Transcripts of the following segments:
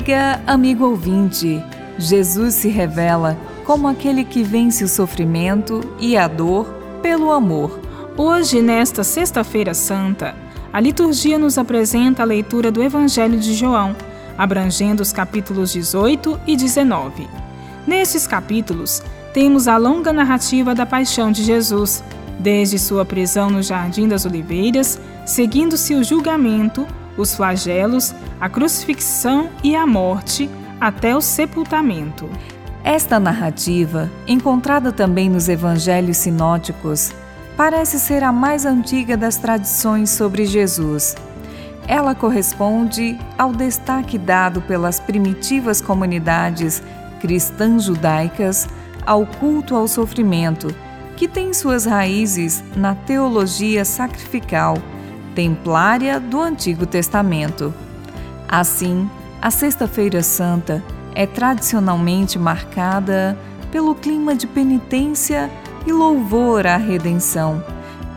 Amiga, amigo ouvinte, Jesus se revela como aquele que vence o sofrimento e a dor pelo amor. Hoje, nesta Sexta-feira Santa, a liturgia nos apresenta a leitura do Evangelho de João, abrangendo os capítulos 18 e 19. Nesses capítulos, temos a longa narrativa da paixão de Jesus, desde sua prisão no Jardim das Oliveiras, seguindo-se o julgamento, os flagelos, a crucifixão e a morte, até o sepultamento. Esta narrativa, encontrada também nos evangelhos sinóticos, parece ser a mais antiga das tradições sobre Jesus. Ela corresponde ao destaque dado pelas primitivas comunidades cristãs judaicas ao culto ao sofrimento, que tem suas raízes na teologia sacrificial templária do Antigo Testamento. Assim, a Sexta-feira Santa é tradicionalmente marcada pelo clima de penitência e louvor à redenção,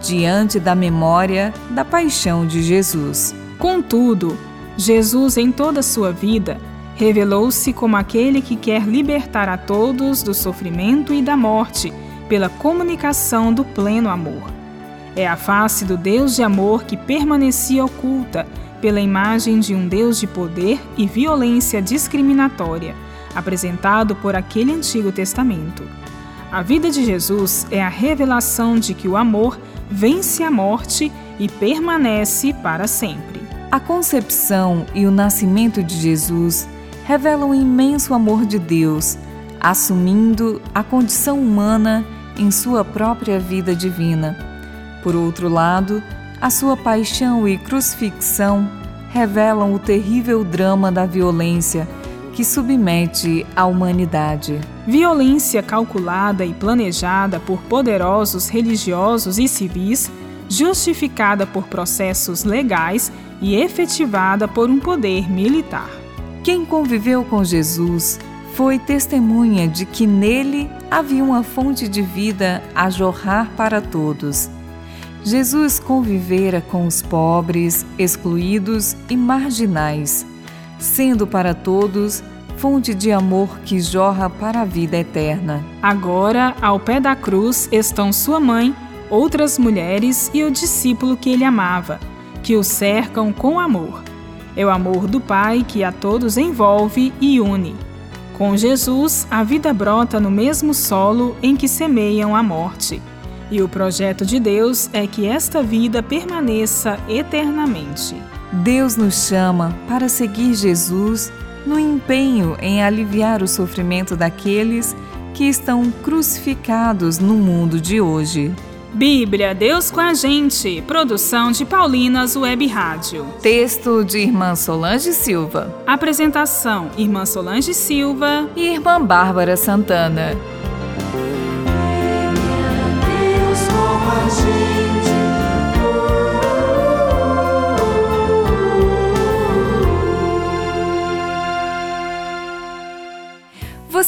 diante da memória da paixão de Jesus. Contudo, Jesus, em toda a sua vida, revelou-se como aquele que quer libertar a todos do sofrimento e da morte pela comunicação do pleno amor. É a face do Deus de amor que permanecia oculta pela imagem de um Deus de poder e violência discriminatória, apresentado por aquele Antigo Testamento. A vida de Jesus é a revelação de que o amor vence a morte e permanece para sempre. A concepção e o nascimento de Jesus revelam o imenso amor de Deus, assumindo a condição humana em sua própria vida divina. Por outro lado, a sua paixão e crucifixão revelam o terrível drama da violência que submete a humanidade. Violência calculada e planejada por poderosos religiosos e civis, justificada por processos legais e efetivada por um poder militar. Quem conviveu com Jesus foi testemunha de que nele havia uma fonte de vida a jorrar para todos. Jesus convivera com os pobres, excluídos e marginais, sendo para todos fonte de amor que jorra para a vida eterna. Agora, ao pé da cruz estão sua mãe, outras mulheres e o discípulo que ele amava, que o cercam com amor. É o amor do Pai que a todos envolve e une. Com Jesus, a vida brota no mesmo solo em que semeiam a morte. E o projeto de Deus é que esta vida permaneça eternamente. Deus nos chama para seguir Jesus no empenho em aliviar o sofrimento daqueles que estão crucificados no mundo de hoje. Bíblia, Deus com a gente. Produção de Paulinas Web Rádio. Texto de Irmã Solange Silva. Apresentação: Irmã Solange Silva e Irmã Bárbara Santana.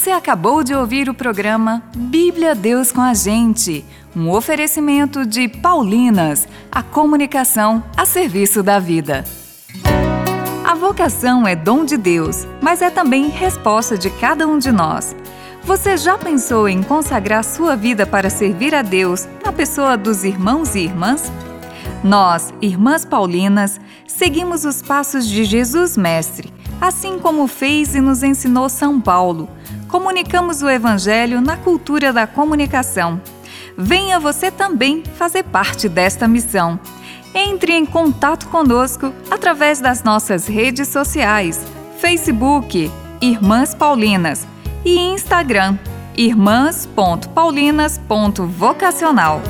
Você acabou de ouvir o programa Bíblia Deus com a Gente, um oferecimento de Paulinas, a comunicação a serviço da vida. A vocação é dom de Deus, mas é também resposta de cada um de nós. Você já pensou em consagrar sua vida para servir a Deus na pessoa dos irmãos e irmãs? Nós, irmãs Paulinas, seguimos os passos de Jesus Mestre, assim como fez e nos ensinou São Paulo comunicamos o Evangelho na cultura da comunicação. Venha você também fazer parte desta missão. Entre em contato conosco através das nossas redes sociais: Facebook, Irmãs Paulinas e Instagram, irmãs.paulinas.vocacional.